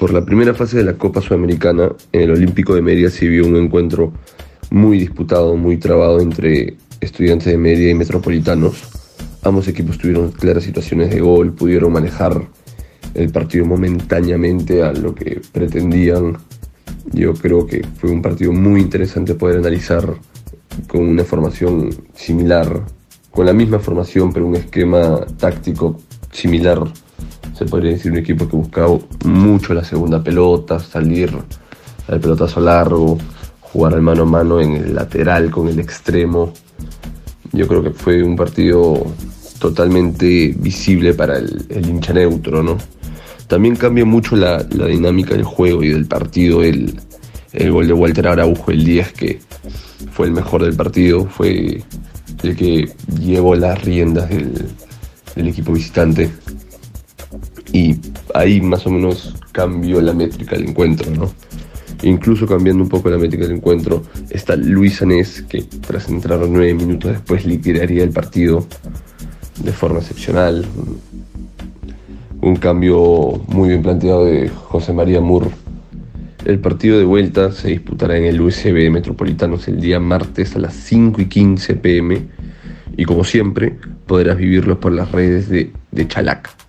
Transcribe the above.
Por la primera fase de la Copa Sudamericana, en el Olímpico de Mérida se vio un encuentro muy disputado, muy trabado entre estudiantes de Mérida y metropolitanos. Ambos equipos tuvieron claras situaciones de gol, pudieron manejar el partido momentáneamente a lo que pretendían. Yo creo que fue un partido muy interesante poder analizar con una formación similar, con la misma formación, pero un esquema táctico similar. Se podría decir un equipo que buscaba mucho la segunda pelota, salir al pelotazo largo, jugar al mano a mano en el lateral con el extremo. Yo creo que fue un partido totalmente visible para el, hincha neutro, ¿no? También cambia mucho la, dinámica del juego y del partido el, el gol de Walter Araujo, el 10, que fue el mejor del partido, fue el que llevó las riendas del, equipo visitante. Y ahí más o menos cambió la métrica del encuentro, ¿no? Incluso cambiando un poco la métrica del encuentro, está Luis Anés, que tras entrar nueve minutos después liquidaría el partido de forma excepcional. Un cambio muy bien planteado de José María Mur el partido de vuelta se disputará en el USB Metropolitanos el día martes a las 5 y 15 pm y como siempre podrás vivirlo por las redes de, de Chalac.